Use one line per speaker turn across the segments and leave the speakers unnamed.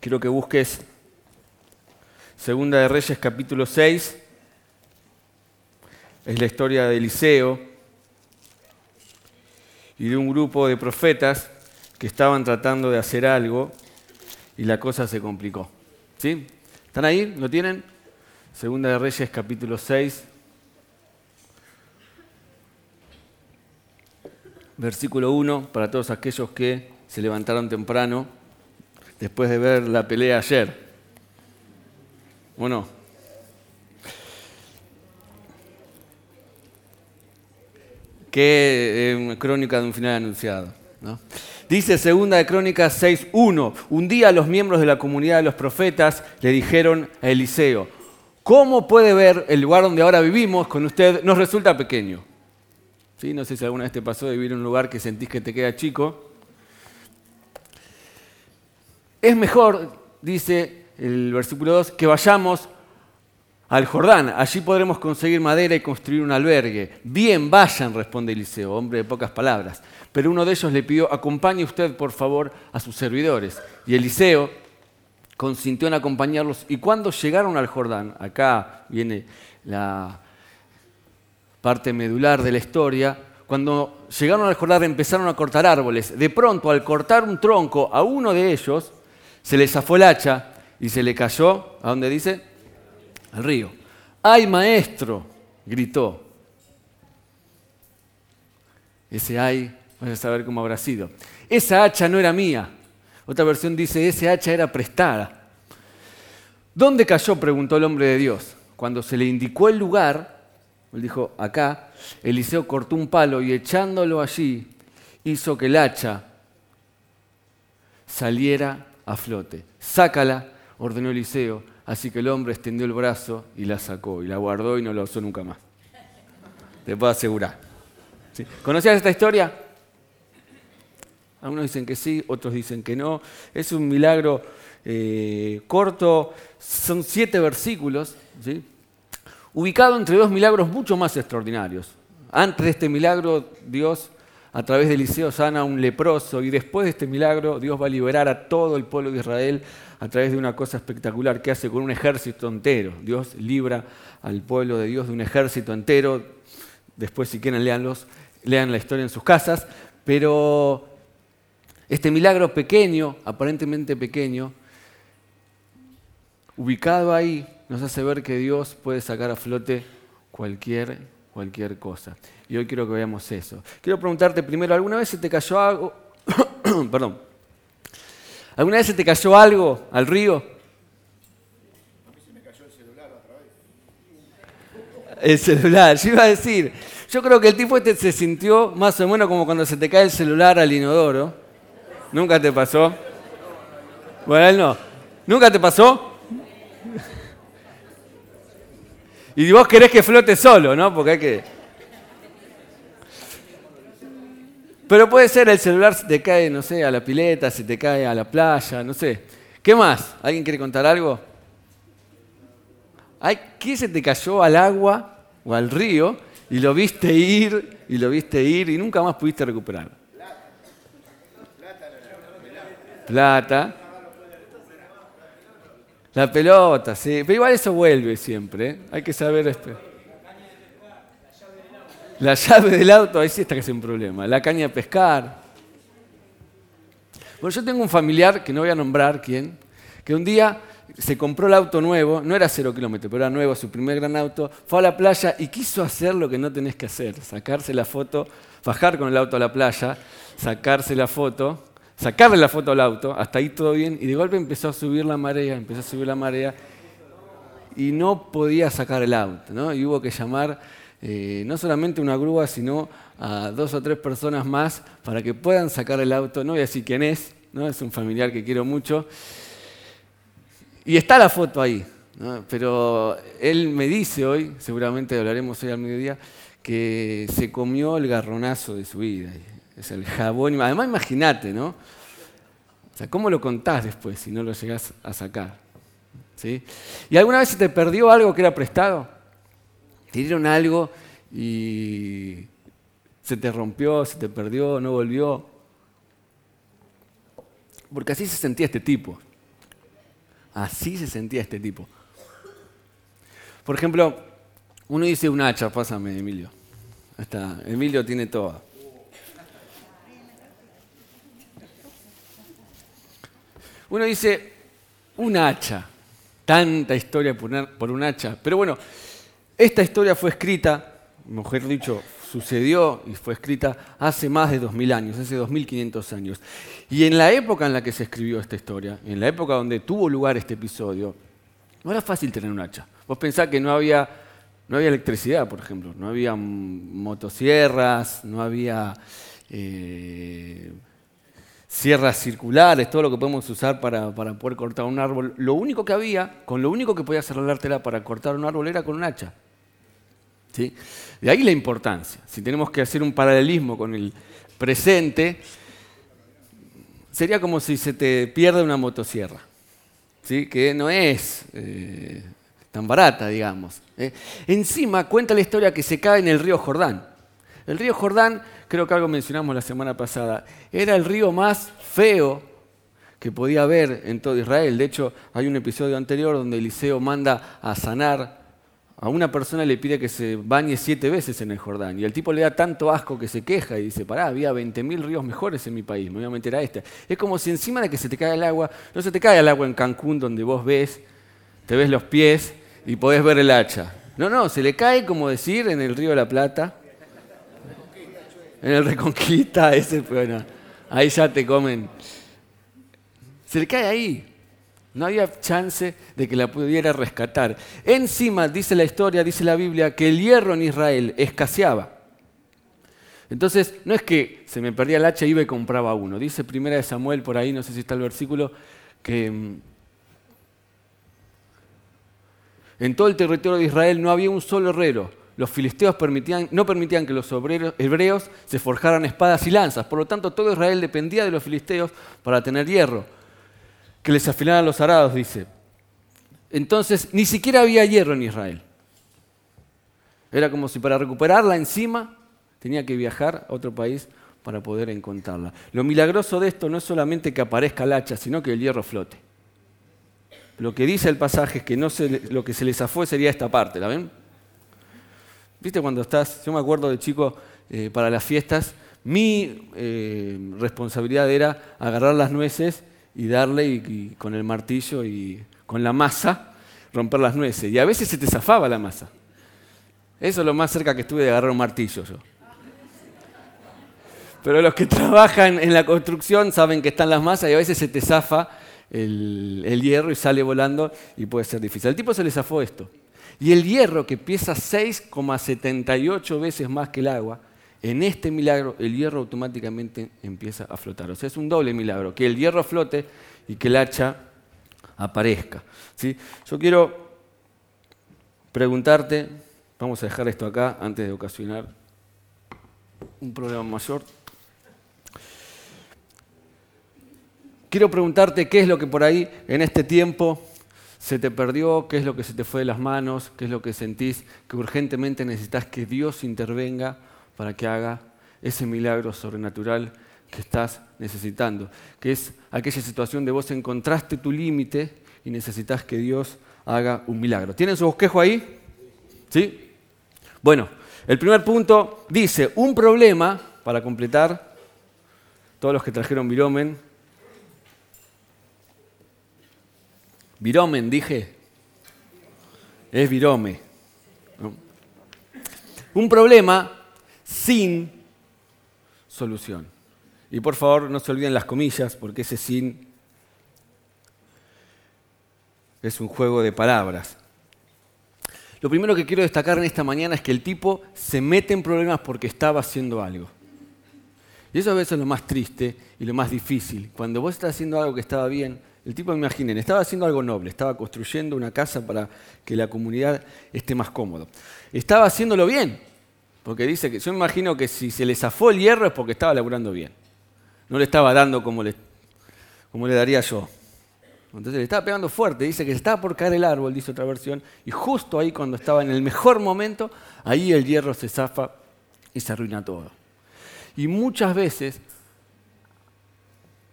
Quiero que busques Segunda de Reyes capítulo 6. Es la historia de Eliseo y de un grupo de profetas que estaban tratando de hacer algo y la cosa se complicó. ¿Sí? ¿Están ahí? ¿Lo tienen? Segunda de Reyes capítulo 6. Versículo 1 para todos aquellos que se levantaron temprano después de ver la pelea ayer. ¿O no? Eh, crónica de un final anunciado. Dice segunda de Crónicas 6.1, un día los miembros de la comunidad de los profetas le dijeron a Eliseo, ¿cómo puede ver el lugar donde ahora vivimos con usted? Nos resulta pequeño. ¿Sí? No sé si alguna vez te pasó de vivir en un lugar que sentís que te queda chico. Es mejor, dice el versículo 2, que vayamos al Jordán. Allí podremos conseguir madera y construir un albergue. Bien, vayan, responde Eliseo, hombre de pocas palabras. Pero uno de ellos le pidió, acompañe usted, por favor, a sus servidores. Y Eliseo consintió en acompañarlos. Y cuando llegaron al Jordán, acá viene la parte medular de la historia, cuando llegaron al Jordán empezaron a cortar árboles. De pronto, al cortar un tronco a uno de ellos, se le zafó el hacha y se le cayó, ¿a dónde dice? Al río. ¡Ay, maestro! gritó. Ese ay, vas a saber cómo habrá sido. Esa hacha no era mía. Otra versión dice, ese hacha era prestada. ¿Dónde cayó? preguntó el hombre de Dios. Cuando se le indicó el lugar, él dijo, acá, Eliseo cortó un palo y echándolo allí, hizo que el hacha saliera a flote. Sácala, ordenó Eliseo. Así que el hombre extendió el brazo y la sacó, y la guardó y no la usó nunca más. Te puedo asegurar. ¿Conocías esta historia? Algunos dicen que sí, otros dicen que no. Es un milagro eh, corto, son siete versículos, ubicado entre dos milagros mucho más extraordinarios. Antes de este milagro, Dios a través de Eliseo sana a un leproso y después de este milagro Dios va a liberar a todo el pueblo de Israel a través de una cosa espectacular que hace con un ejército entero. Dios libra al pueblo de Dios de un ejército entero. Después si quieren leanlos, lean la historia en sus casas. Pero este milagro pequeño, aparentemente pequeño, ubicado ahí, nos hace ver que Dios puede sacar a flote cualquier, cualquier cosa. Y hoy quiero que veamos eso. Quiero preguntarte primero, ¿alguna vez se te cayó algo? Perdón. ¿Alguna vez se te cayó algo al río? A mí se me cayó el celular otra vez. El celular, yo iba a decir. Yo creo que el tipo este se sintió más o menos como cuando se te cae el celular al inodoro. ¿Nunca te pasó? Bueno, él no. ¿Nunca te pasó? Y vos querés que flote solo, ¿no? Porque hay que... Pero puede ser el celular se te cae, no sé, a la pileta, se te cae a la playa, no sé. ¿Qué más? ¿Alguien quiere contar algo? ¿Qué se te cayó al agua o al río y lo viste ir y lo viste ir y nunca más pudiste recuperarlo? Plata. La pelota, sí. Pero igual eso vuelve siempre. ¿eh? Hay que saber esto. La llave del auto, ahí sí está que es un problema. La caña de pescar. Bueno, yo tengo un familiar, que no voy a nombrar quién, que un día se compró el auto nuevo, no era cero kilómetros, pero era nuevo, su primer gran auto, fue a la playa y quiso hacer lo que no tenés que hacer, sacarse la foto, bajar con el auto a la playa, sacarse la foto, sacarle la foto al auto, hasta ahí todo bien, y de golpe empezó a subir la marea, empezó a subir la marea, y no podía sacar el auto, ¿no? Y hubo que llamar eh, no solamente una grúa, sino a dos o tres personas más para que puedan sacar el auto. No voy a decir quién es, ¿no? es un familiar que quiero mucho. Y está la foto ahí, pero él me dice hoy, seguramente hablaremos hoy al mediodía, que se comió el garronazo de su vida. Es el jabón. Además, imagínate, ¿no? ¿Cómo lo contás después si no lo llegás a sacar? ¿Sí? ¿Y alguna vez se te perdió algo que era prestado? Te dieron algo y se te rompió, se te perdió, no volvió. Porque así se sentía este tipo. Así se sentía este tipo. Por ejemplo, uno dice un hacha, pásame, Emilio. Está. Emilio tiene todo. Uno dice un hacha, tanta historia por un hacha. Pero bueno, esta historia fue escrita, mejor dicho, sucedió y fue escrita hace más de 2000 años, hace 2500 años. Y en la época en la que se escribió esta historia, en la época donde tuvo lugar este episodio, no era fácil tener un hacha. Vos pensás que no había, no había electricidad, por ejemplo, no había motosierras, no había eh, sierras circulares, todo lo que podemos usar para, poder cortar un árbol. Lo único que había, con lo único que podías arreglártela para cortar un árbol era con un hacha. ¿Sí? De ahí la importancia. Si tenemos que hacer un paralelismo con el presente, sería como si se te pierde una motosierra, ¿sí? que no es eh, tan barata, digamos. ¿eh? Encima cuenta la historia que se cae en el río Jordán. El río Jordán, creo que algo mencionamos la semana pasada, era el río más feo que podía haber en todo Israel. De hecho, hay un episodio anterior donde Eliseo manda a sanar a una persona le pide que se bañe siete veces en el Jordán. Y el tipo le da tanto asco que se queja y dice, pará, había 20.000 ríos mejores en mi país, me voy a meter a este. Es como si encima de que se te cae el agua, no se te cae el agua en Cancún donde vos ves, te ves los pies y podés ver el hacha. No, no, se le cae como decir en el río de la Plata en el Reconquista, ese, bueno, ahí ya te comen. Se le cae ahí. No había chance de que la pudiera rescatar. Encima, dice la historia, dice la Biblia, que el hierro en Israel escaseaba. Entonces, no es que se me perdía el hacha y iba y compraba uno. Dice primera de Samuel por ahí, no sé si está el versículo, que mm, en todo el territorio de Israel no había un solo herrero los filisteos no permitían que los obreros, hebreos se forjaran espadas y lanzas. Por lo tanto, todo Israel dependía de los filisteos para tener hierro. Que les afilaran los arados, dice. Entonces, ni siquiera había hierro en Israel. Era como si para recuperarla encima tenía que viajar a otro país para poder encontrarla. Lo milagroso de esto no es solamente que aparezca el hacha, sino que el hierro flote. Lo que dice el pasaje es que no lo que se les zafó sería esta parte, ¿la ven? ¿Viste cuando estás? Yo me acuerdo de chico, eh, para las fiestas, mi eh, responsabilidad era agarrar las nueces y darle y, con el martillo y con la masa romper las nueces. Y a veces se te zafaba la masa. Eso es lo más cerca que estuve de agarrar un martillo yo. Pero los que trabajan en la construcción saben que están las masas y a veces se te zafa el, el hierro y sale volando y puede ser difícil. Al tipo se le zafó esto. Y el hierro, que pesa 6,78 veces más que el agua, en este milagro el hierro automáticamente empieza a flotar. O sea, es un doble milagro, que el hierro flote y que el hacha aparezca. ¿sí? Yo quiero preguntarte, vamos a dejar esto acá antes de ocasionar un problema mayor. Quiero preguntarte qué es lo que por ahí en este tiempo se te perdió, qué es lo que se te fue de las manos, qué es lo que sentís, que urgentemente necesitas que Dios intervenga para que haga ese milagro sobrenatural que estás necesitando, que es aquella situación de vos encontraste tu límite y necesitas que Dios haga un milagro. ¿Tienen su bosquejo ahí? ¿Sí? Bueno, el primer punto dice, un problema, para completar, todos los que trajeron viromen, Viromen, dije. Es virome. Un problema sin solución. Y por favor no se olviden las comillas, porque ese sin es un juego de palabras. Lo primero que quiero destacar en esta mañana es que el tipo se mete en problemas porque estaba haciendo algo. Y eso a veces es lo más triste y lo más difícil. Cuando vos estás haciendo algo que estaba bien, el tipo, imaginen, estaba haciendo algo noble, estaba construyendo una casa para que la comunidad esté más cómodo. Estaba haciéndolo bien, porque dice que yo imagino que si se le zafó el hierro es porque estaba laburando bien. No le estaba dando como le, como le daría yo. Entonces le estaba pegando fuerte, dice que estaba por caer el árbol, dice otra versión, y justo ahí cuando estaba en el mejor momento, ahí el hierro se zafa y se arruina todo. Y muchas veces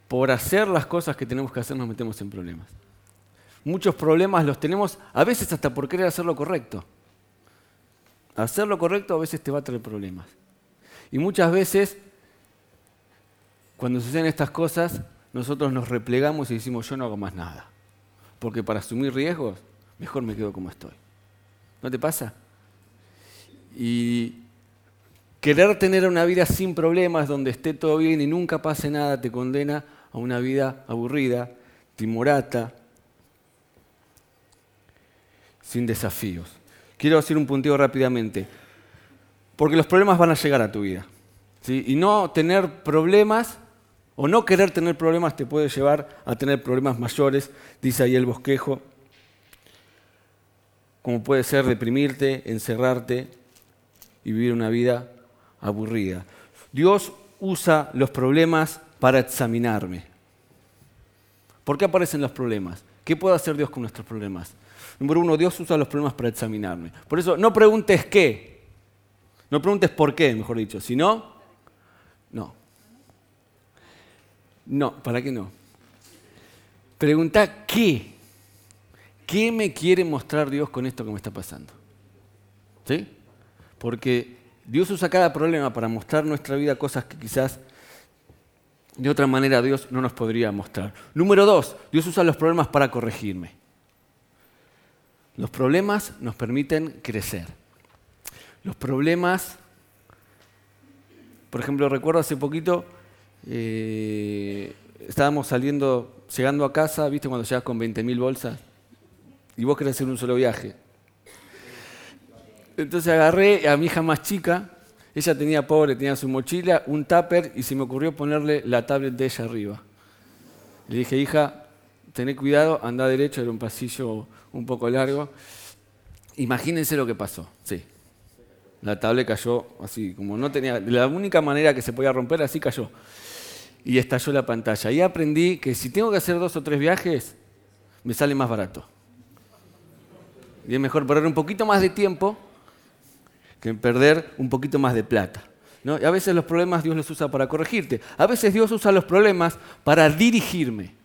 por hacer las cosas que tenemos que hacer nos metemos en problemas. Muchos problemas los tenemos a veces hasta por querer hacer lo correcto. Hacer lo correcto a veces te va a traer problemas. Y muchas veces, cuando suceden estas cosas, nosotros nos replegamos y decimos, yo no hago más nada. Porque para asumir riesgos, mejor me quedo como estoy. ¿No te pasa? Y querer tener una vida sin problemas, donde esté todo bien y nunca pase nada, te condena a una vida aburrida, timorata, sin desafíos. Quiero hacer un punteo rápidamente, porque los problemas van a llegar a tu vida. Y no tener problemas o no querer tener problemas te puede llevar a tener problemas mayores, dice ahí el bosquejo, como puede ser deprimirte, encerrarte y vivir una vida aburrida. Dios usa los problemas para examinarme. ¿Por qué aparecen los problemas? ¿Qué puede hacer Dios con nuestros problemas? Número uno, Dios usa los problemas para examinarme. Por eso, no preguntes qué, no preguntes por qué, mejor dicho, sino, no. No, ¿para qué no? Pregunta qué. ¿Qué me quiere mostrar Dios con esto que me está pasando? ¿Sí? Porque Dios usa cada problema para mostrar nuestra vida cosas que quizás de otra manera Dios no nos podría mostrar. Número dos, Dios usa los problemas para corregirme. Los problemas nos permiten crecer. Los problemas, por ejemplo, recuerdo hace poquito, eh, estábamos saliendo, llegando a casa, ¿viste cuando llegas con 20.000 bolsas? Y vos querés hacer un solo viaje. Entonces agarré a mi hija más chica, ella tenía pobre, tenía su mochila, un tupper y se me ocurrió ponerle la tablet de ella arriba. Le dije, hija, tené cuidado, anda derecho, era un pasillo un poco largo. Imagínense lo que pasó, sí. La tablet cayó así, como no tenía, la única manera que se podía romper, así cayó. Y estalló la pantalla. Y aprendí que si tengo que hacer dos o tres viajes, me sale más barato. Y es mejor perder un poquito más de tiempo que perder un poquito más de plata. ¿no? Y a veces los problemas Dios los usa para corregirte. A veces Dios usa los problemas para dirigirme.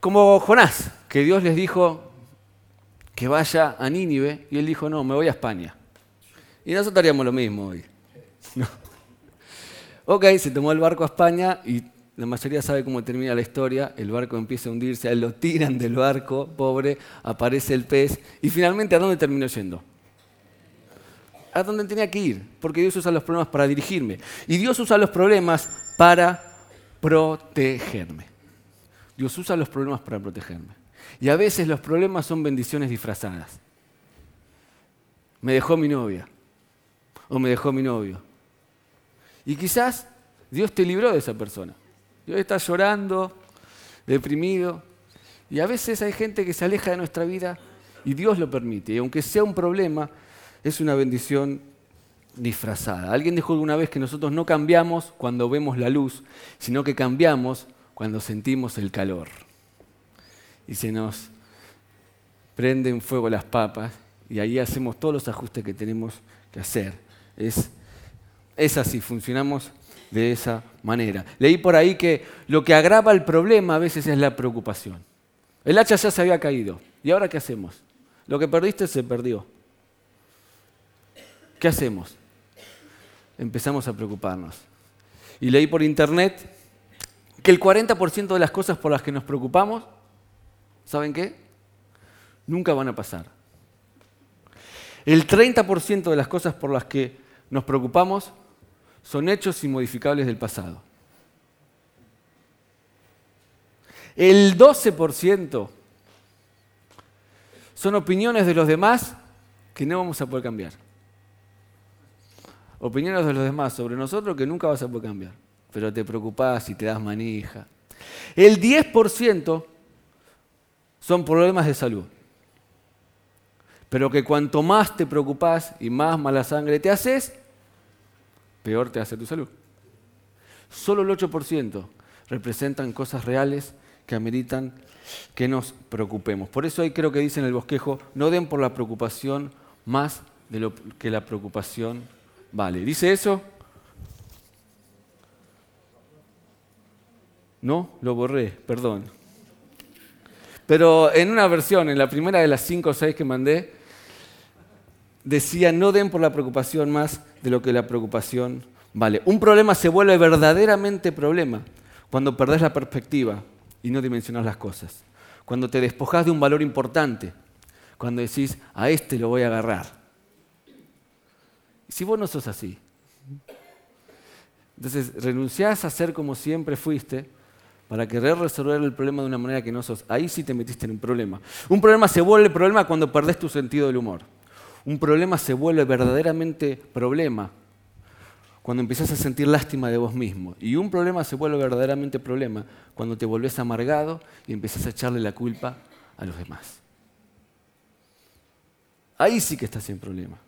Como Jonás, que Dios les dijo que vaya a Nínive y él dijo, no, me voy a España. Y nosotros haríamos lo mismo hoy. Ok, se tomó el barco a España y la mayoría sabe cómo termina la historia, el barco empieza a hundirse, lo tiran del barco, pobre, aparece el pez, y finalmente ¿a dónde terminó yendo? A dónde tenía que ir, porque Dios usa los problemas para dirigirme. Y Dios usa los problemas para protegerme. Dios usa los problemas para protegerme. Y a veces los problemas son bendiciones disfrazadas. Me dejó mi novia, o me dejó mi novio. Y quizás Dios te libró de esa persona. Y hoy llorando, deprimido. Y a veces hay gente que se aleja de nuestra vida y Dios lo permite. Y aunque sea un problema, es una bendición disfrazada. Alguien dijo alguna vez que nosotros no cambiamos cuando vemos la luz, sino que cambiamos cuando sentimos el calor. Y se nos prenden fuego las papas y ahí hacemos todos los ajustes que tenemos que hacer. Es, es así, funcionamos de esa manera. Leí por ahí que lo que agrava el problema a veces es la preocupación. El hacha ya se había caído. ¿Y ahora qué hacemos? Lo que perdiste se perdió. ¿Qué hacemos? Empezamos a preocuparnos. Y leí por internet que el 40% de las cosas por las que nos preocupamos, ¿saben qué? Nunca van a pasar. El 30% de las cosas por las que nos preocupamos son hechos inmodificables del pasado. El 12% son opiniones de los demás que no vamos a poder cambiar. Opiniones de los demás sobre nosotros que nunca vas a poder cambiar, pero te preocupás y te das manija. El 10% son problemas de salud, pero que cuanto más te preocupás y más mala sangre te haces, peor te hace tu salud. Solo el 8% representan cosas reales que ameritan que nos preocupemos. Por eso ahí creo que dice en el bosquejo, no den por la preocupación más de lo que la preocupación vale. ¿Dice eso? No, lo borré, perdón. Pero en una versión, en la primera de las cinco o seis que mandé, decía, no den por la preocupación más de lo que la preocupación vale. Un problema se vuelve verdaderamente problema cuando perdés la perspectiva y no dimensionas las cosas. Cuando te despojas de un valor importante. Cuando decís, a este lo voy a agarrar. Si vos no sos así, entonces renunciás a ser como siempre fuiste para querer resolver el problema de una manera que no sos. Ahí sí te metiste en un problema. Un problema se vuelve problema cuando perdés tu sentido del humor. Un problema se vuelve verdaderamente problema cuando empiezas a sentir lástima de vos mismo. Y un problema se vuelve verdaderamente problema cuando te volvés amargado y empiezas a echarle la culpa a los demás. Ahí sí que estás en problema.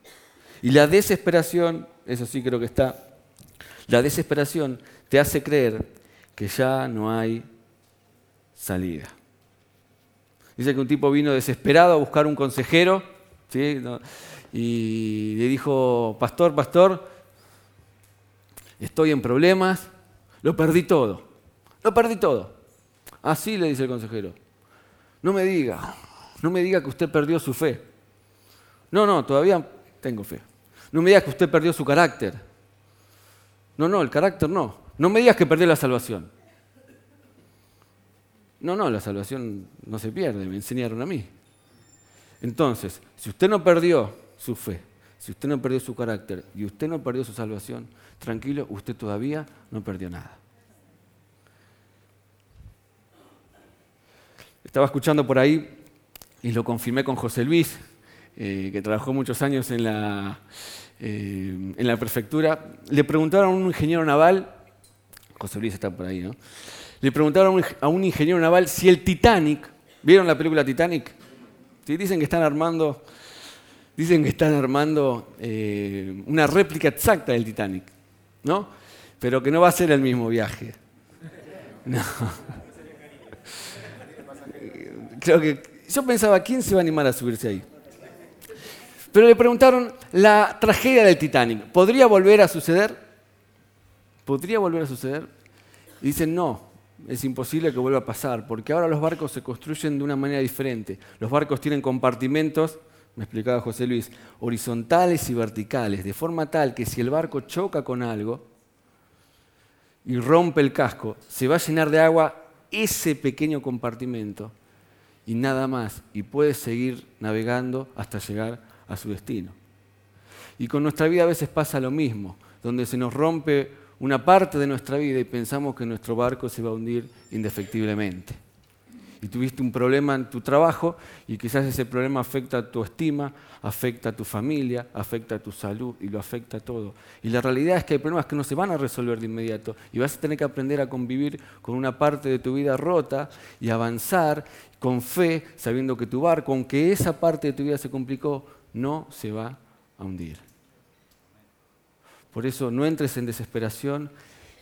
Y la desesperación, eso sí creo que está, la desesperación te hace creer que ya no hay salida. Dice que un tipo vino desesperado a buscar un consejero y le dijo, pastor, pastor, estoy en problemas, lo perdí todo, lo perdí todo. Así le dice el consejero. No me diga, no me diga que usted perdió su fe. No, no, todavía tengo fe. No me diga que usted perdió su carácter. No, no, el carácter no. No me digas que perdió la salvación. No, no, la salvación no se pierde, me enseñaron a mí. Entonces, si usted no perdió su fe, si usted no perdió su carácter y usted no perdió su salvación, tranquilo, usted todavía no perdió nada. Estaba escuchando por ahí y lo confirmé con José Luis, eh, que trabajó muchos años en la, eh, en la prefectura. Le preguntaron a un ingeniero naval, José Luis está por ahí, ¿no? Le preguntaron a un ingeniero naval si el Titanic, ¿vieron la película Titanic? Dicen que están armando, dicen que están armando eh, una réplica exacta del Titanic. ¿no? Pero que no va a ser el mismo viaje. No. Creo que yo pensaba, ¿quién se va a animar a subirse ahí? Pero le preguntaron la tragedia del Titanic, ¿podría volver a suceder? ¿Podría volver a suceder? Y dicen, no, es imposible que vuelva a pasar, porque ahora los barcos se construyen de una manera diferente. Los barcos tienen compartimentos me explicaba José Luis, horizontales y verticales, de forma tal que si el barco choca con algo y rompe el casco, se va a llenar de agua ese pequeño compartimento y nada más, y puede seguir navegando hasta llegar a su destino. Y con nuestra vida a veces pasa lo mismo, donde se nos rompe una parte de nuestra vida y pensamos que nuestro barco se va a hundir indefectiblemente y tuviste un problema en tu trabajo y quizás ese problema afecta a tu estima, afecta a tu familia, afecta a tu salud y lo afecta a todo. Y la realidad es que hay problemas que no se van a resolver de inmediato y vas a tener que aprender a convivir con una parte de tu vida rota y avanzar con fe, sabiendo que tu barco, aunque esa parte de tu vida se complicó, no se va a hundir. Por eso no entres en desesperación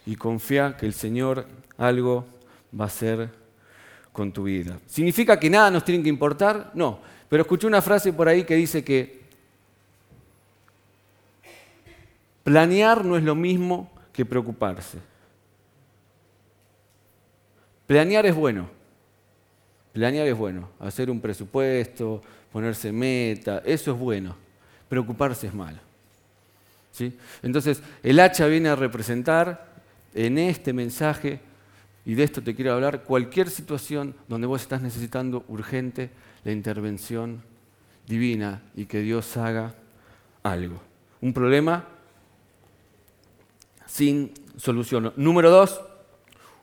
y confía que el Señor algo va a hacer con tu vida. ¿Significa que nada nos tiene que importar? No. Pero escuché una frase por ahí que dice que planear no es lo mismo que preocuparse. Planear es bueno. Planear es bueno. Hacer un presupuesto, ponerse meta, eso es bueno. Preocuparse es malo. Entonces, el hacha viene a representar en este mensaje y de esto te quiero hablar, cualquier situación donde vos estás necesitando urgente la intervención divina y que Dios haga algo. Un problema sin solución. Número dos,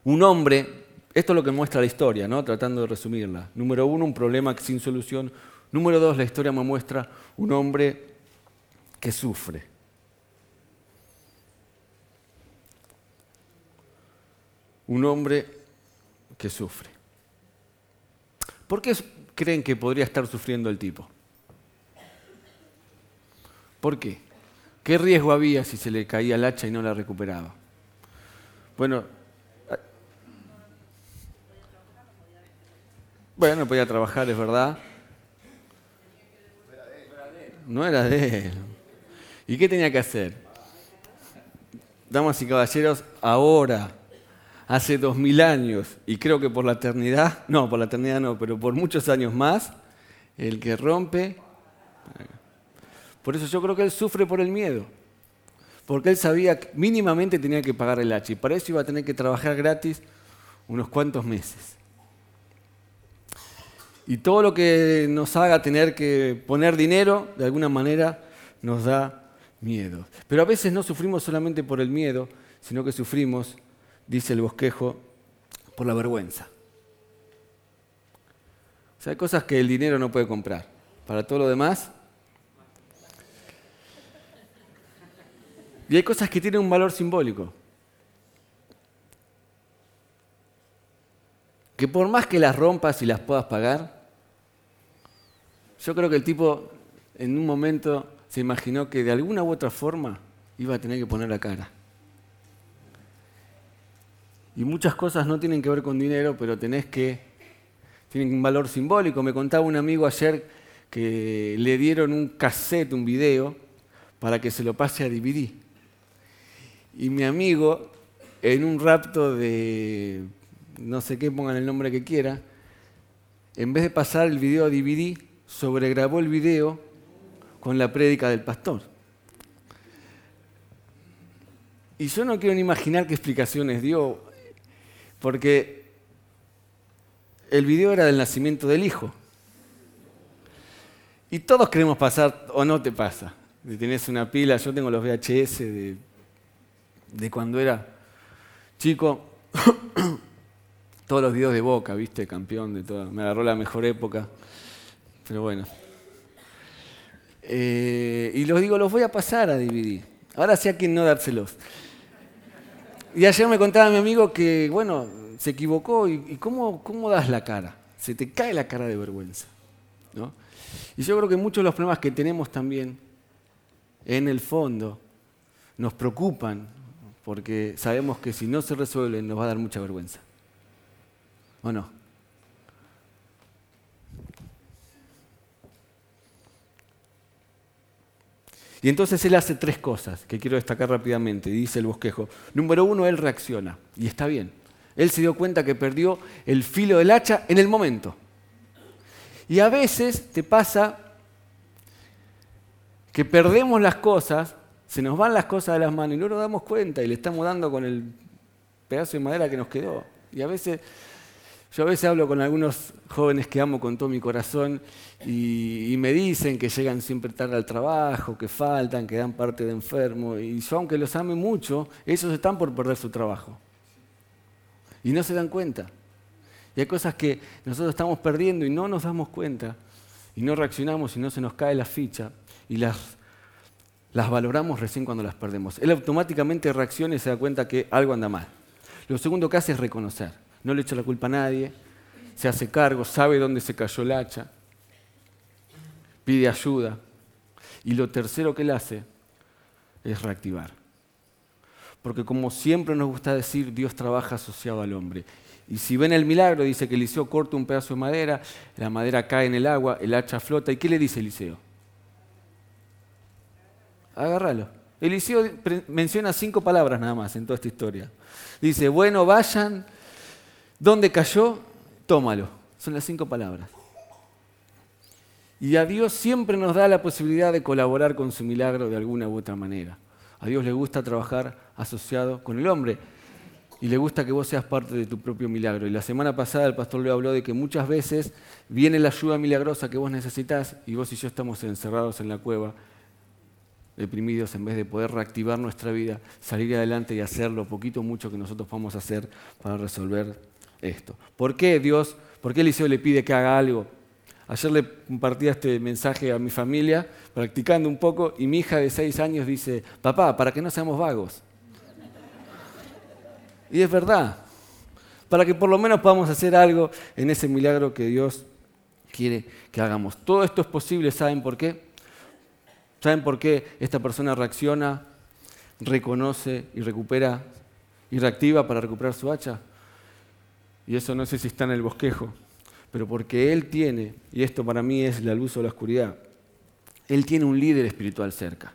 un hombre, esto es lo que muestra la historia, ¿no? tratando de resumirla. Número uno, un problema sin solución. Número dos, la historia me muestra un hombre que sufre. Un hombre que sufre. ¿Por qué creen que podría estar sufriendo el tipo? ¿Por qué? ¿Qué riesgo había si se le caía el hacha y no la recuperaba? Bueno, bueno, no podía trabajar, es verdad. No era de él. ¿Y qué tenía que hacer? Damas y caballeros, ahora hace dos mil años y creo que por la eternidad, no, por la eternidad no, pero por muchos años más, el que rompe. Por eso yo creo que él sufre por el miedo, porque él sabía que mínimamente tenía que pagar el hacha y para eso iba a tener que trabajar gratis unos cuantos meses. Y todo lo que nos haga tener que poner dinero, de alguna manera, nos da miedo. Pero a veces no sufrimos solamente por el miedo, sino que sufrimos, dice el bosquejo, por la vergüenza. O sea, hay cosas que el dinero no puede comprar. Para todo lo demás. Y hay cosas que tienen un valor simbólico. Que por más que las rompas y las puedas pagar, yo creo que el tipo en un momento se imaginó que de alguna u otra forma iba a tener que poner la cara. Y muchas cosas no tienen que ver con dinero, pero tenés que, tienen un valor simbólico. Me contaba un amigo ayer que le dieron un cassette, un video, para que se lo pase a DVD. Y mi amigo, en un rapto de, no sé qué, pongan el nombre que quiera, en vez de pasar el video a DVD, sobregrabó el video con la prédica del pastor. Y yo no quiero ni imaginar qué explicaciones dio porque el video era del nacimiento del hijo. Y todos queremos pasar, o no te pasa. Si tenés una pila, yo tengo los VHS de, de cuando era chico, todos los videos de Boca, viste, campeón de todo. Me agarró la mejor época, pero bueno. Eh, y los digo, los voy a pasar a dividir. Ahora sí a quien no dárselos. Y ayer me contaba mi amigo que, bueno, se equivocó y, cómo, cómo, das la cara. Se te cae la cara de vergüenza. ¿no? Y yo creo que muchos de los problemas que tenemos también, en el fondo, nos preocupan porque sabemos que si no se resuelven nos va a dar mucha vergüenza. ¿O no? Y entonces él hace tres cosas que quiero destacar rápidamente, dice el bosquejo. Número uno, él reacciona, y está bien. Él se dio cuenta que perdió el filo del hacha en el momento. Y a veces te pasa que perdemos las cosas, se nos van las cosas de las manos y no nos damos cuenta y le estamos dando con el pedazo de madera que nos quedó. Y a veces yo a veces hablo con algunos jóvenes que amo con todo mi corazón y, me dicen que llegan siempre tarde al trabajo, que faltan, que dan parte de enfermo. Y yo, aunque los ame mucho, ellos están por perder su trabajo. Y no se dan cuenta. Y hay cosas que nosotros estamos perdiendo y no nos damos cuenta. Y no reaccionamos y no se nos cae la ficha. Y las, las valoramos recién cuando las perdemos. Él automáticamente reacciona y se da cuenta que algo anda mal. Lo segundo que hace es reconocer no le echa la culpa a nadie, se hace cargo, sabe dónde se cayó el hacha, pide ayuda. Y lo tercero que él hace es reactivar. Porque como siempre nos gusta decir, Dios trabaja asociado al hombre. Y si ven el milagro, dice que Eliseo corta un pedazo de madera, la madera cae en el agua, el hacha flota. ¿Y qué le dice Eliseo? Agárralo. Eliseo menciona cinco palabras nada más en toda esta historia. Dice, bueno, vayan, ¿Dónde cayó? Tómalo. Son las cinco palabras. Y a Dios siempre nos da la posibilidad de colaborar con su milagro de alguna u otra manera. A Dios le gusta trabajar asociado con el hombre y le gusta que vos seas parte de tu propio milagro. Y la semana pasada el pastor le habló de que muchas veces viene la ayuda milagrosa que vos necesitas y vos y yo estamos encerrados en la cueva, deprimidos, en vez de poder reactivar nuestra vida, salir adelante y hacer lo poquito o mucho que nosotros podemos hacer para resolver esto. ¿Por qué Dios, por qué Eliseo le pide que haga algo? Ayer le compartía este mensaje a mi familia, practicando un poco, y mi hija de seis años dice, papá, para que no seamos vagos. Y es verdad, para que por lo menos podamos hacer algo en ese milagro que Dios quiere que hagamos. Todo esto es posible, ¿saben por qué? ¿Saben por qué esta persona reacciona, reconoce y recupera y reactiva para recuperar su hacha? Y eso no sé si está en el bosquejo, pero porque Él tiene, y esto para mí es la luz o la oscuridad, Él tiene un líder espiritual cerca.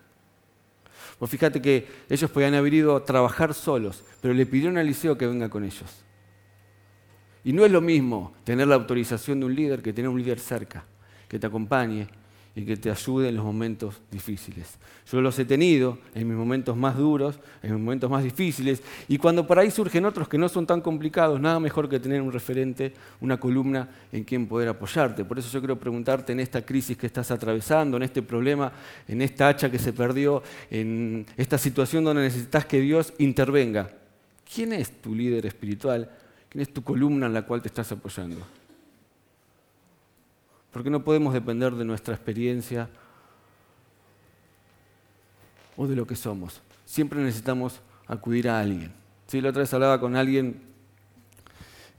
Vos fíjate que ellos podían haber ido a trabajar solos, pero le pidieron a Eliseo que venga con ellos. Y no es lo mismo tener la autorización de un líder que tener un líder cerca, que te acompañe, y que te ayude en los momentos difíciles. Yo los he tenido en mis momentos más duros, en mis momentos más difíciles, y cuando por ahí surgen otros que no son tan complicados, nada mejor que tener un referente, una columna en quien poder apoyarte. Por eso yo quiero preguntarte en esta crisis que estás atravesando, en este problema, en esta hacha que se perdió, en esta situación donde necesitas que Dios intervenga. ¿Quién es tu líder espiritual? ¿Quién es tu columna en la cual te estás apoyando? Porque no podemos depender de nuestra experiencia o de lo que somos. Siempre necesitamos acudir a alguien. ¿Sí? La otra vez hablaba con alguien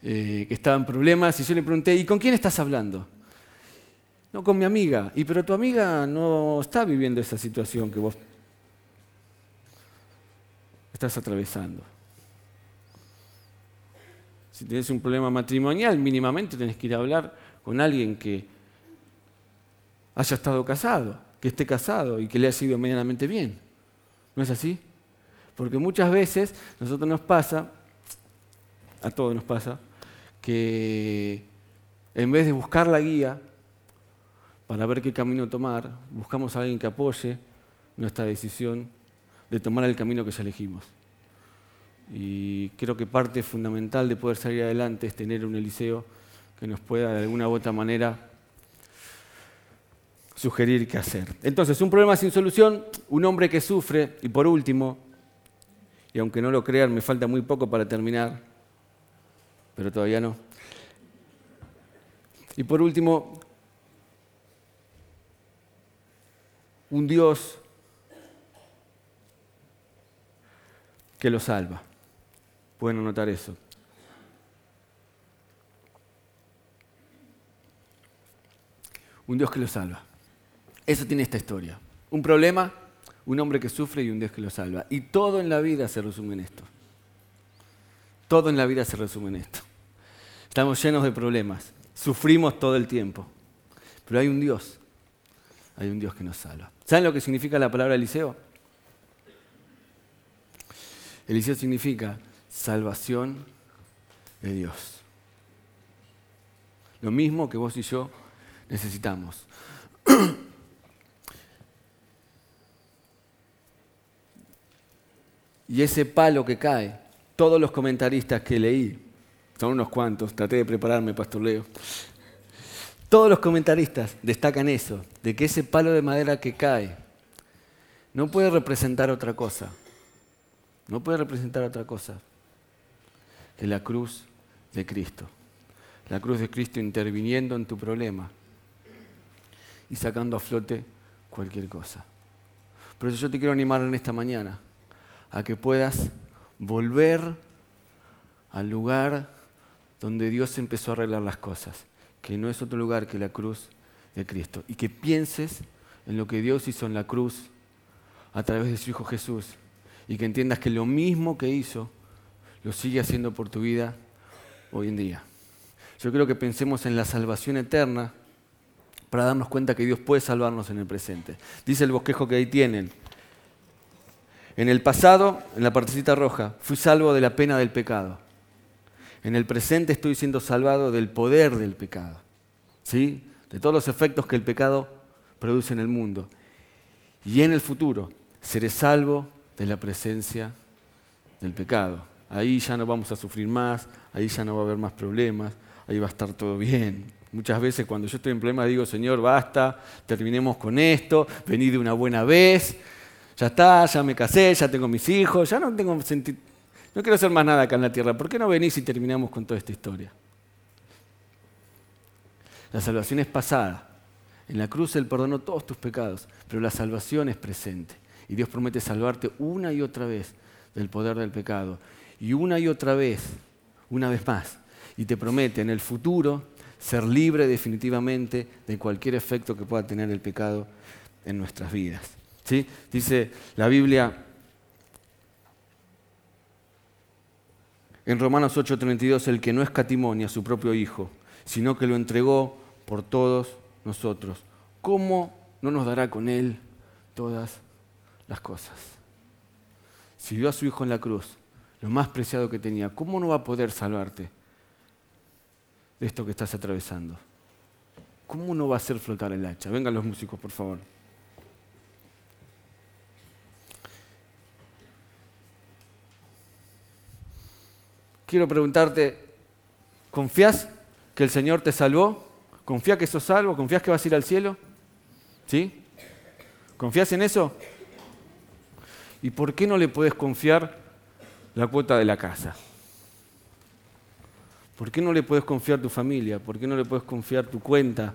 eh, que estaba en problemas y yo le pregunté, ¿y con quién estás hablando? No, con mi amiga. Y pero tu amiga no está viviendo esa situación que vos estás atravesando. Si tienes un problema matrimonial, mínimamente tenés que ir a hablar con alguien que haya estado casado, que esté casado y que le haya sido medianamente bien. ¿No es así? Porque muchas veces nosotros nos pasa, a todos nos pasa, que en vez de buscar la guía para ver qué camino tomar, buscamos a alguien que apoye nuestra decisión de tomar el camino que ya elegimos. Y creo que parte fundamental de poder salir adelante es tener un Eliseo que nos pueda de alguna u otra manera sugerir qué hacer. Entonces, un problema sin solución, un hombre que sufre, y por último, y aunque no lo crean, me falta muy poco para terminar, pero todavía no. Y por último, un Dios que lo salva. Pueden notar eso. Un Dios que lo salva. Eso tiene esta historia. Un problema, un hombre que sufre y un Dios que lo salva. Y todo en la vida se resume en esto. Todo en la vida se resume en esto. Estamos llenos de problemas, sufrimos todo el tiempo. Pero hay un Dios, hay un Dios que nos salva. ¿Saben lo que significa la palabra Eliseo? Eliseo significa salvación de Dios. Lo mismo que vos y yo necesitamos. Y ese palo que cae, todos los comentaristas que leí, son unos cuantos, traté de prepararme, Pastor Leo, todos los comentaristas destacan eso, de que ese palo de madera que cae no puede representar otra cosa, no puede representar otra cosa que la cruz de Cristo. La cruz de Cristo interviniendo en tu problema y sacando a flote cualquier cosa. Por eso yo te quiero animar en esta mañana a que puedas volver al lugar donde Dios empezó a arreglar las cosas, que no es otro lugar que la cruz de Cristo. Y que pienses en lo que Dios hizo en la cruz a través de su Hijo Jesús. Y que entiendas que lo mismo que hizo, lo sigue haciendo por tu vida hoy en día. Yo creo que pensemos en la salvación eterna para darnos cuenta que Dios puede salvarnos en el presente. Dice el bosquejo que ahí tienen. En el pasado, en la partecita roja, fui salvo de la pena del pecado. En el presente estoy siendo salvado del poder del pecado. ¿Sí? De todos los efectos que el pecado produce en el mundo. Y en el futuro seré salvo de la presencia del pecado. Ahí ya no vamos a sufrir más, ahí ya no va a haber más problemas, ahí va a estar todo bien. Muchas veces cuando yo estoy en problemas digo, Señor, basta, terminemos con esto, vení de una buena vez, ya está, ya me casé, ya tengo mis hijos, ya no tengo sentido. No quiero hacer más nada acá en la tierra. ¿Por qué no venís y terminamos con toda esta historia? La salvación es pasada. En la cruz Él perdonó todos tus pecados, pero la salvación es presente. Y Dios promete salvarte una y otra vez del poder del pecado. Y una y otra vez, una vez más. Y te promete en el futuro ser libre definitivamente de cualquier efecto que pueda tener el pecado en nuestras vidas. Dice la Biblia en Romanos 8:32, el que no escatimonia a su propio Hijo, sino que lo entregó por todos nosotros. ¿Cómo no nos dará con Él todas las cosas? si dio a su Hijo en la cruz, lo más preciado que tenía, ¿cómo no va a poder salvarte de esto que estás atravesando? ¿Cómo no va a hacer flotar el hacha? Vengan los músicos, por favor. Quiero preguntarte, ¿confías que el Señor te salvó? ¿Confías que sos salvo? ¿Confías que vas a ir al cielo? ¿Sí? ¿Confías en eso? ¿Y por qué no le puedes confiar la cuota de la casa? ¿Por qué no le puedes confiar tu familia? ¿Por qué no le puedes confiar tu cuenta?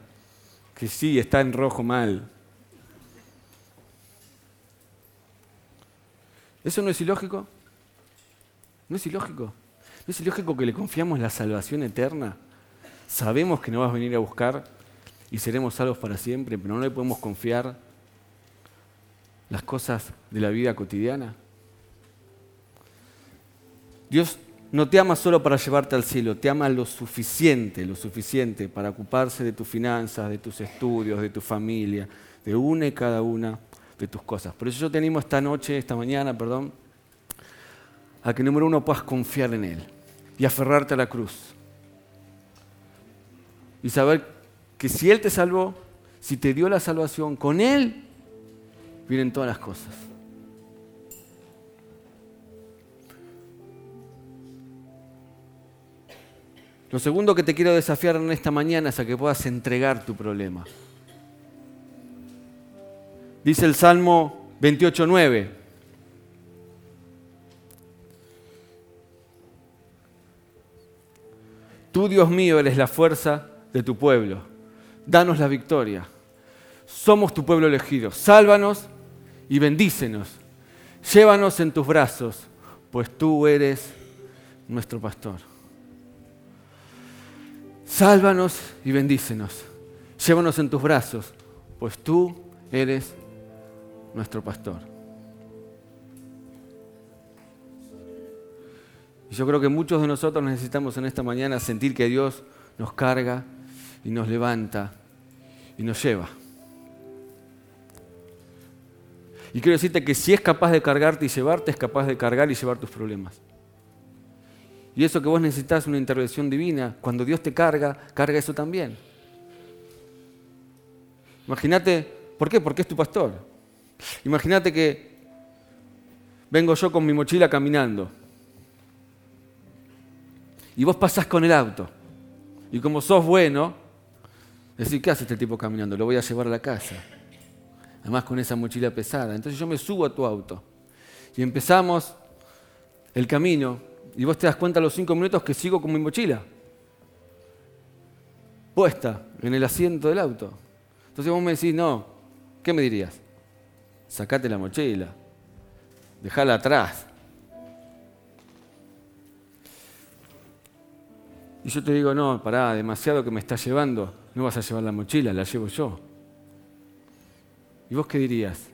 Que sí, está en rojo mal. ¿Eso no es ilógico? ¿No es ilógico? ¿No es ilógico que le confiamos la salvación eterna? Sabemos que nos vas a venir a buscar y seremos salvos para siempre, pero no le podemos confiar las cosas de la vida cotidiana. Dios no te ama solo para llevarte al cielo, te ama lo suficiente, lo suficiente para ocuparse de tus finanzas, de tus estudios, de tu familia, de una y cada una de tus cosas. Por eso yo te esta noche, esta mañana, perdón, a que número uno puedas confiar en Él y aferrarte a la cruz. Y saber que si Él te salvó, si te dio la salvación, con Él vienen todas las cosas. Lo segundo que te quiero desafiar en esta mañana es a que puedas entregar tu problema. Dice el Salmo 28.9. Tú, Dios mío, eres la fuerza de tu pueblo. Danos la victoria. Somos tu pueblo elegido. Sálvanos y bendícenos. Llévanos en tus brazos, pues tú eres nuestro pastor. Sálvanos y bendícenos. Llévanos en tus brazos, pues tú eres nuestro pastor. Y yo creo que muchos de nosotros necesitamos en esta mañana sentir que Dios nos carga y nos levanta y nos lleva. Y quiero decirte que si es capaz de cargarte y llevarte, es capaz de cargar y llevar tus problemas. Y eso que vos necesitas una intervención divina, cuando Dios te carga, carga eso también. Imagínate, ¿por qué? Porque es tu pastor. Imagínate que vengo yo con mi mochila caminando y vos pasás con el auto. Y como sos bueno, decís, ¿qué hace este tipo caminando? Lo voy a llevar a la casa además con esa mochila pesada. Entonces yo me subo a tu auto y empezamos el camino y vos te das cuenta a los cinco minutos que sigo con mi mochila puesta en el asiento del auto. Entonces vos me decís, no, ¿qué me dirías? Sacate la mochila, dejala atrás. Y yo te digo, no, pará, demasiado que me estás llevando, no vas a llevar la mochila, la llevo yo. ¿Y vos qué dirías?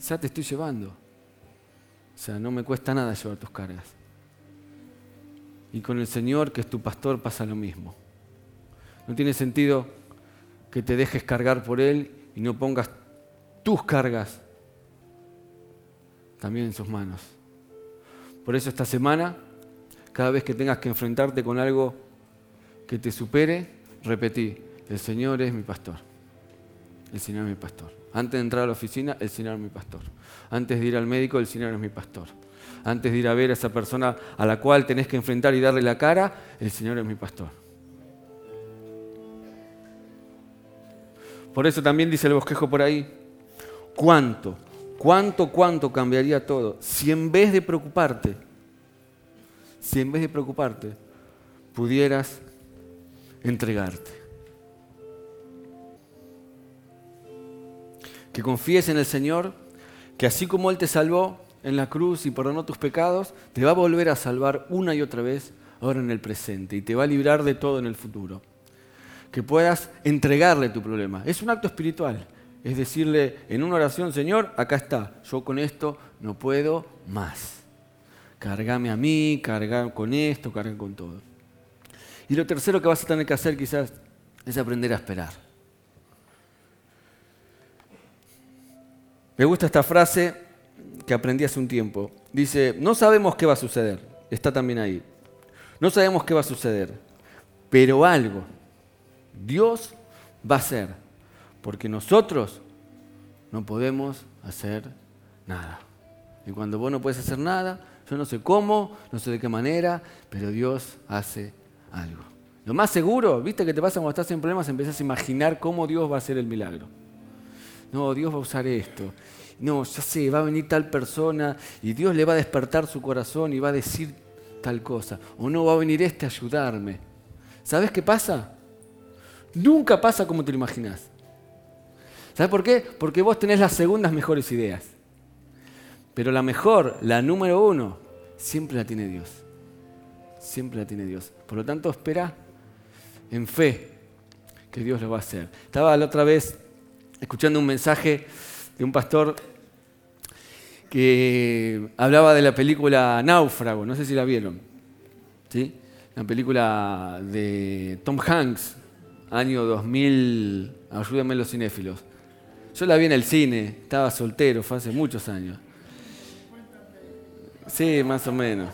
Ya te estoy llevando. O sea, no me cuesta nada llevar tus cargas. Y con el Señor, que es tu pastor, pasa lo mismo. No tiene sentido que te dejes cargar por Él y no pongas tus cargas también en sus manos. Por eso esta semana, cada vez que tengas que enfrentarte con algo que te supere, repetí, el Señor es mi pastor el Señor es mi pastor. Antes de entrar a la oficina, el Señor es mi pastor. Antes de ir al médico, el Señor es mi pastor. Antes de ir a ver a esa persona a la cual tenés que enfrentar y darle la cara, el Señor es mi pastor. Por eso también dice el bosquejo por ahí, ¿cuánto, cuánto, cuánto cambiaría todo si en vez de preocuparte, si en vez de preocuparte, pudieras entregarte? que confíes en el Señor, que así como Él te salvó en la cruz y perdonó tus pecados, te va a volver a salvar una y otra vez ahora en el presente y te va a librar de todo en el futuro. Que puedas entregarle tu problema. Es un acto espiritual. Es decirle en una oración, Señor, acá está, yo con esto no puedo más. Cargame a mí, carga con esto, carga con todo. Y lo tercero que vas a tener que hacer quizás es aprender a esperar. Me gusta esta frase que aprendí hace un tiempo. Dice, no sabemos qué va a suceder. Está también ahí. No sabemos qué va a suceder. Pero algo Dios va a hacer. Porque nosotros no podemos hacer nada. Y cuando vos no puedes hacer nada, yo no sé cómo, no sé de qué manera, pero Dios hace algo. Lo más seguro, viste que te pasa cuando estás en problemas, empiezas a imaginar cómo Dios va a hacer el milagro. No, Dios va a usar esto. No, ya sé, va a venir tal persona y Dios le va a despertar su corazón y va a decir tal cosa. O no, va a venir este a ayudarme. ¿Sabes qué pasa? Nunca pasa como te lo imaginas. ¿Sabes por qué? Porque vos tenés las segundas mejores ideas. Pero la mejor, la número uno, siempre la tiene Dios. Siempre la tiene Dios. Por lo tanto, espera en fe que Dios lo va a hacer. Estaba la otra vez escuchando un mensaje de un pastor que hablaba de la película Náufrago, no sé si la vieron. ¿Sí? La película de Tom Hanks, año 2000, ayúdenme los cinéfilos. Yo la vi en el cine, estaba soltero, fue hace muchos años. Sí, más o menos.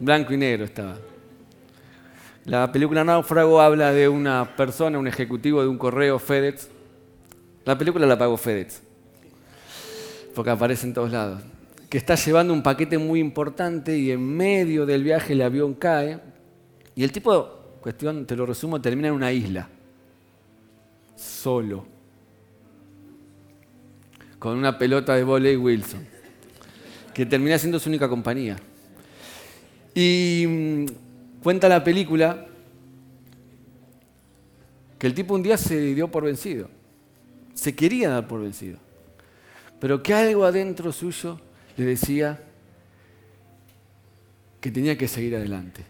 Blanco y negro estaba. La película Náufrago habla de una persona, un ejecutivo de un correo FedEx. La película la pagó FedEx, porque aparece en todos lados. Que está llevando un paquete muy importante y en medio del viaje el avión cae. Y el tipo, cuestión, te lo resumo, termina en una isla. Solo. Con una pelota de volei Wilson que termina siendo su única compañía. Y mm, cuenta la película que el tipo un día se dio por vencido. Se quería dar por vencido. Pero que algo adentro suyo le decía que tenía que seguir adelante,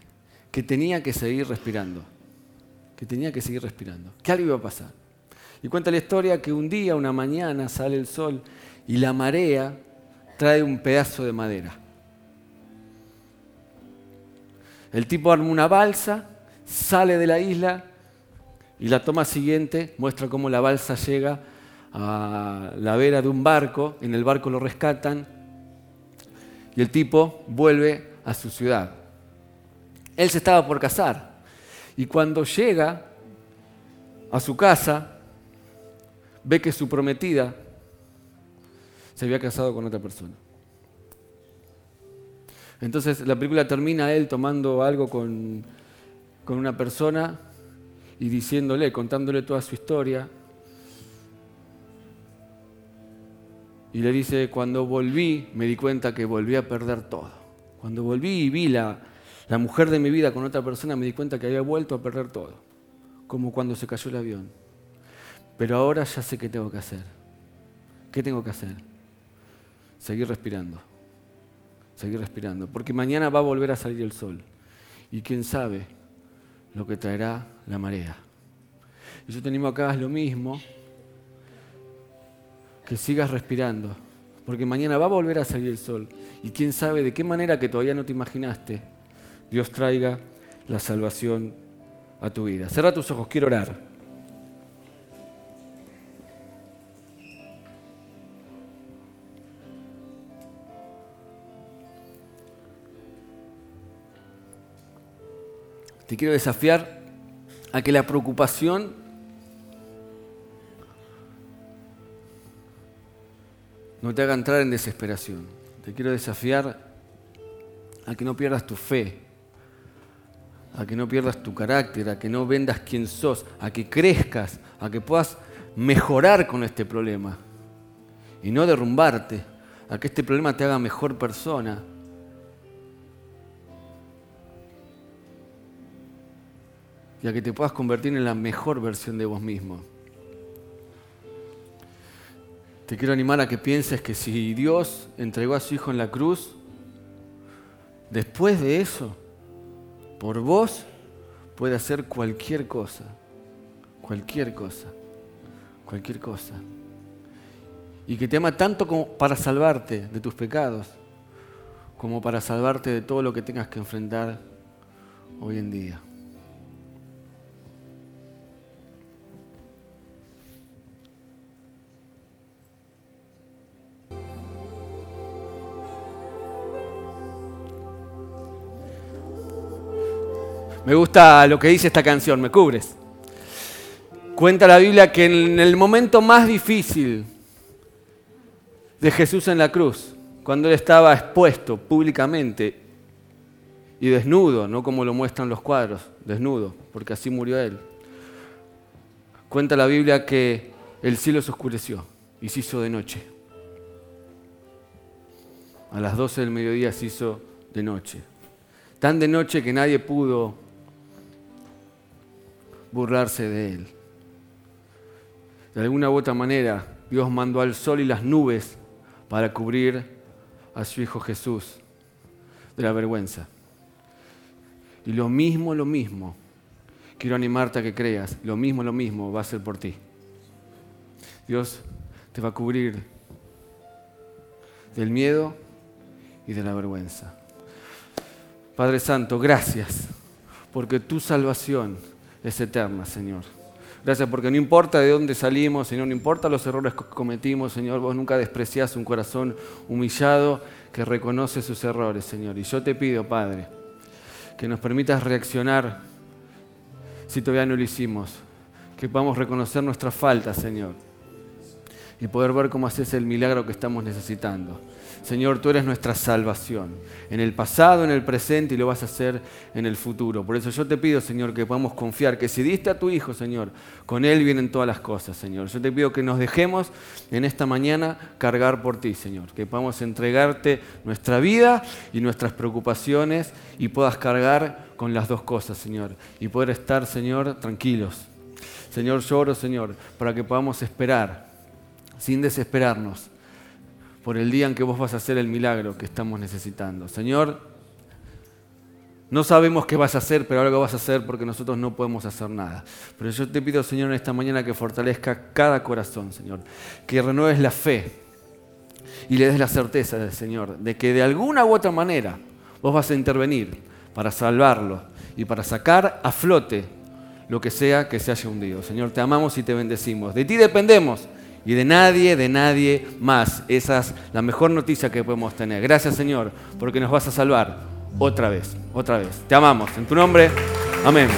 que tenía que seguir respirando, que tenía que seguir respirando, que algo iba a pasar. Y cuenta la historia que un día, una mañana, sale el sol y la marea trae un pedazo de madera. El tipo arma una balsa, sale de la isla y la toma siguiente muestra cómo la balsa llega a la vera de un barco, en el barco lo rescatan y el tipo vuelve a su ciudad. Él se estaba por casar y cuando llega a su casa ve que su prometida se había casado con otra persona. Entonces la película termina él tomando algo con, con una persona y diciéndole, contándole toda su historia. Y le dice, cuando volví me di cuenta que volví a perder todo. Cuando volví y vi la, la mujer de mi vida con otra persona me di cuenta que había vuelto a perder todo. Como cuando se cayó el avión. Pero ahora ya sé qué tengo que hacer. ¿Qué tengo que hacer? Seguir respirando, seguir respirando, porque mañana va a volver a salir el sol y quién sabe lo que traerá la marea. Y yo te animo a que lo mismo, que sigas respirando, porque mañana va a volver a salir el sol y quién sabe de qué manera que todavía no te imaginaste, Dios traiga la salvación a tu vida. Cerra tus ojos, quiero orar. Te quiero desafiar a que la preocupación no te haga entrar en desesperación. Te quiero desafiar a que no pierdas tu fe, a que no pierdas tu carácter, a que no vendas quién sos, a que crezcas, a que puedas mejorar con este problema y no derrumbarte, a que este problema te haga mejor persona, y a que te puedas convertir en la mejor versión de vos mismo. Te quiero animar a que pienses que si Dios entregó a su Hijo en la cruz, después de eso, por vos, puede hacer cualquier cosa, cualquier cosa, cualquier cosa. Y que te ama tanto como para salvarte de tus pecados, como para salvarte de todo lo que tengas que enfrentar hoy en día. Me gusta lo que dice esta canción, ¿me cubres? Cuenta la Biblia que en el momento más difícil de Jesús en la cruz, cuando él estaba expuesto públicamente y desnudo, no como lo muestran los cuadros, desnudo, porque así murió él. Cuenta la Biblia que el cielo se oscureció y se hizo de noche. A las 12 del mediodía se hizo de noche. Tan de noche que nadie pudo burlarse de él. De alguna u otra manera, Dios mandó al sol y las nubes para cubrir a su Hijo Jesús de la vergüenza. Y lo mismo, lo mismo, quiero animarte a que creas, lo mismo, lo mismo va a ser por ti. Dios te va a cubrir del miedo y de la vergüenza. Padre Santo, gracias, porque tu salvación es eterna, Señor. Gracias porque no importa de dónde salimos, Señor, no importa los errores que cometimos, Señor, vos nunca despreciás un corazón humillado que reconoce sus errores, Señor. Y yo te pido, Padre, que nos permitas reaccionar si todavía no lo hicimos, que podamos reconocer nuestras faltas, Señor, y poder ver cómo haces el milagro que estamos necesitando. Señor, tú eres nuestra salvación, en el pasado, en el presente y lo vas a hacer en el futuro. Por eso yo te pido, Señor, que podamos confiar que si diste a tu Hijo, Señor, con Él vienen todas las cosas, Señor. Yo te pido que nos dejemos en esta mañana cargar por ti, Señor, que podamos entregarte nuestra vida y nuestras preocupaciones y puedas cargar con las dos cosas, Señor, y poder estar, Señor, tranquilos. Señor, lloro, Señor, para que podamos esperar sin desesperarnos por el día en que vos vas a hacer el milagro que estamos necesitando. Señor, no sabemos qué vas a hacer, pero algo vas a hacer porque nosotros no podemos hacer nada. Pero yo te pido, Señor, en esta mañana que fortalezca cada corazón, Señor. Que renueves la fe y le des la certeza Señor de que de alguna u otra manera vos vas a intervenir para salvarlo y para sacar a flote lo que sea que se haya hundido. Señor, te amamos y te bendecimos. De ti dependemos y de nadie, de nadie más. Esa es la mejor noticia que podemos tener. Gracias Señor, porque nos vas a salvar otra vez, otra vez. Te amamos. En tu nombre, amén.